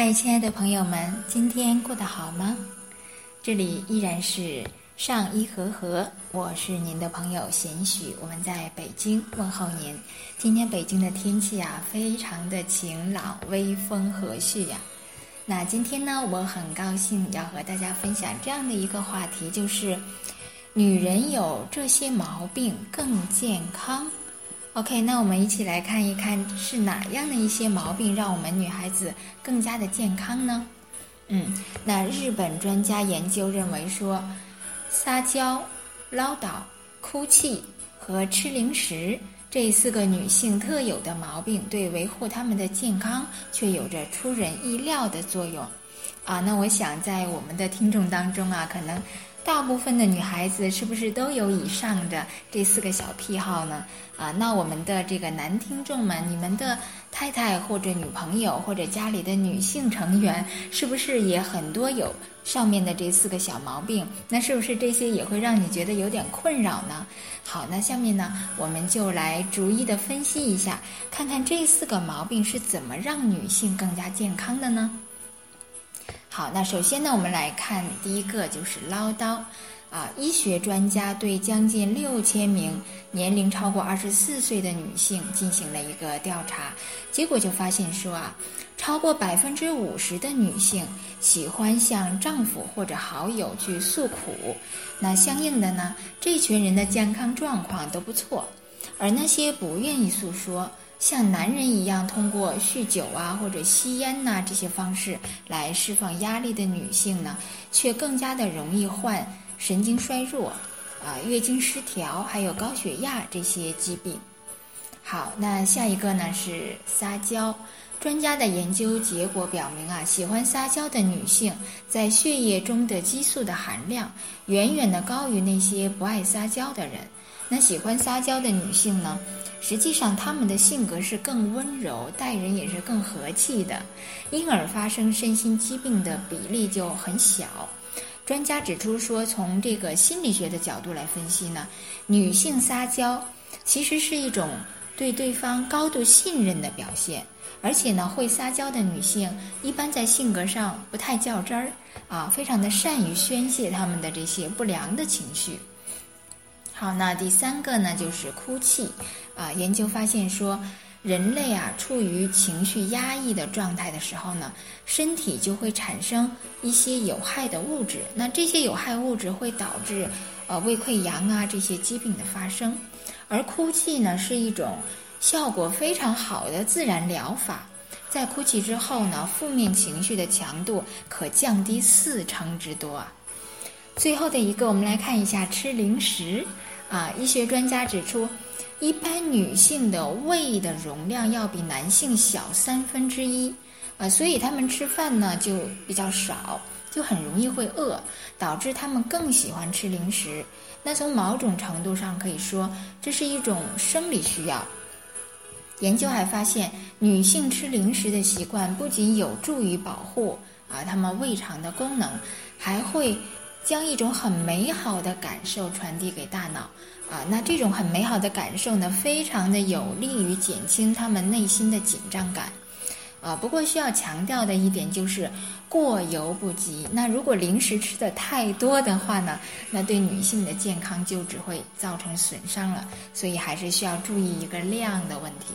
嗨，亲爱的朋友们，今天过得好吗？这里依然是上一和和，我是您的朋友贤许，我们在北京问候您。今天北京的天气啊，非常的晴朗，微风和煦呀。那今天呢，我很高兴要和大家分享这样的一个话题，就是女人有这些毛病更健康。OK，那我们一起来看一看是哪样的一些毛病让我们女孩子更加的健康呢？嗯，那日本专家研究认为说，撒娇、唠叨、哭泣和吃零食这四个女性特有的毛病，对维护她们的健康却有着出人意料的作用。啊，那我想在我们的听众当中啊，可能。大部分的女孩子是不是都有以上的这四个小癖好呢？啊，那我们的这个男听众们，你们的太太或者女朋友或者家里的女性成员，是不是也很多有上面的这四个小毛病？那是不是这些也会让你觉得有点困扰呢？好，那下面呢，我们就来逐一的分析一下，看看这四个毛病是怎么让女性更加健康的呢？好，那首先呢，我们来看第一个就是唠叨，啊，医学专家对将近六千名年龄超过二十四岁的女性进行了一个调查，结果就发现说啊，超过百分之五十的女性喜欢向丈夫或者好友去诉苦，那相应的呢，这群人的健康状况都不错，而那些不愿意诉说。像男人一样通过酗酒啊或者吸烟呐这些方式来释放压力的女性呢，却更加的容易患神经衰弱、啊月经失调还有高血压这些疾病。好，那下一个呢是撒娇。专家的研究结果表明啊，喜欢撒娇的女性在血液中的激素的含量远远的高于那些不爱撒娇的人。那喜欢撒娇的女性呢？实际上，他们的性格是更温柔，待人也是更和气的，因而发生身心疾病的比例就很小。专家指出说，从这个心理学的角度来分析呢，女性撒娇其实是一种对对方高度信任的表现，而且呢，会撒娇的女性一般在性格上不太较真儿啊，非常的善于宣泄他们的这些不良的情绪。好，那第三个呢，就是哭泣，啊，研究发现说，人类啊，处于情绪压抑的状态的时候呢，身体就会产生一些有害的物质，那这些有害物质会导致，呃，胃溃疡啊这些疾病的发生，而哭泣呢，是一种效果非常好的自然疗法，在哭泣之后呢，负面情绪的强度可降低四成之多啊。最后的一个，我们来看一下吃零食。啊，医学专家指出，一般女性的胃的容量要比男性小三分之一，啊，所以她们吃饭呢就比较少，就很容易会饿，导致她们更喜欢吃零食。那从某种程度上可以说，这是一种生理需要。研究还发现，女性吃零食的习惯不仅有助于保护啊她们胃肠的功能，还会。将一种很美好的感受传递给大脑，啊，那这种很美好的感受呢，非常的有利于减轻他们内心的紧张感，啊，不过需要强调的一点就是过犹不及。那如果零食吃的太多的话呢，那对女性的健康就只会造成损伤了，所以还是需要注意一个量的问题。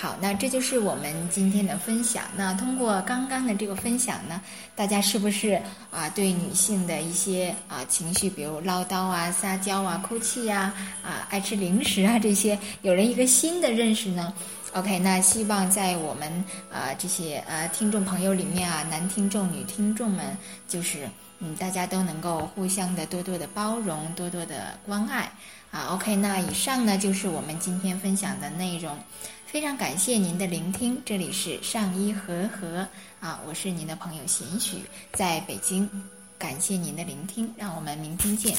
好，那这就是我们今天的分享。那通过刚刚的这个分享呢，大家是不是啊对女性的一些啊情绪，比如唠叨啊、撒娇啊、哭泣呀、啊爱吃零食啊这些，有了一个新的认识呢？OK，那希望在我们啊这些呃听众朋友里面啊，男听众、女听众们，就是嗯大家都能够互相的多多的包容，多多的关爱啊。OK，那以上呢就是我们今天分享的内容。非常感谢您的聆听，这里是上医和和啊，我是您的朋友贤许，在北京，感谢您的聆听，让我们明天见。